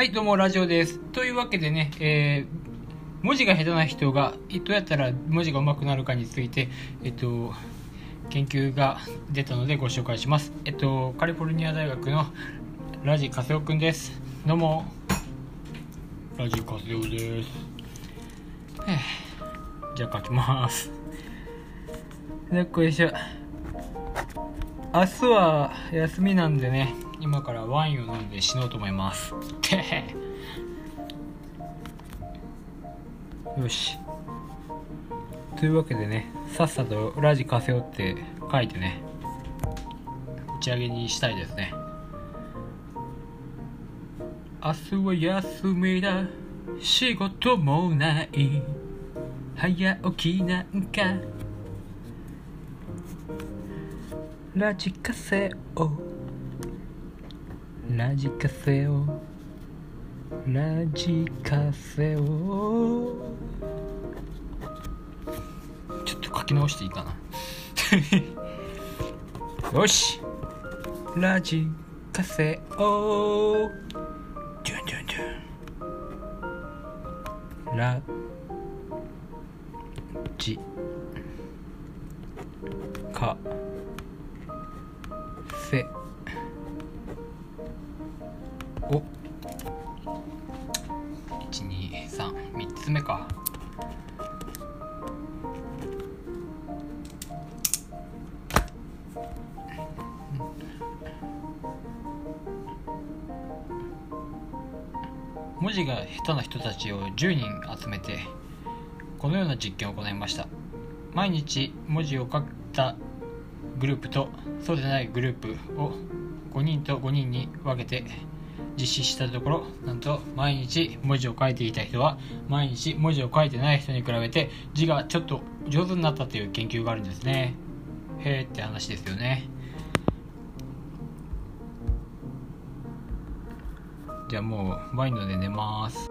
はい、どうも、ラジオです。というわけでね、えー、文字が下手な人が、どうやったら文字が上手くなるかについて、えっと、研究が出たのでご紹介します。えっと、カリフォルニア大学のラジカセオくんです。どうも、ラジカセオです。えーじゃあ書きます。よっこいしょ。明日は休みなんでね、今からワインを飲んで死のうと思います。て よし。というわけでね、さっさとラジカセオって書いてね、打ち上げにしたいですね。明日は休みだ、仕事もない、早起きなんか。ラジカセオラジカセオラジカセオちょっと書き直していいかな。よし。ラジカセオドゥンドゥンドゥンラ。ジカセせ。お。123つ目か。文字が下手な人たちを10人集めてこのような実験を行いました。毎日文字を書いたグループとそうでないグループを5人と5人に分けて実施したところなんと毎日文字を書いていた人は毎日文字を書いてない人に比べて字がちょっと上手になったという研究があるんですね。へーって話ですよね。じゃあもうワイン飲んで寝ます。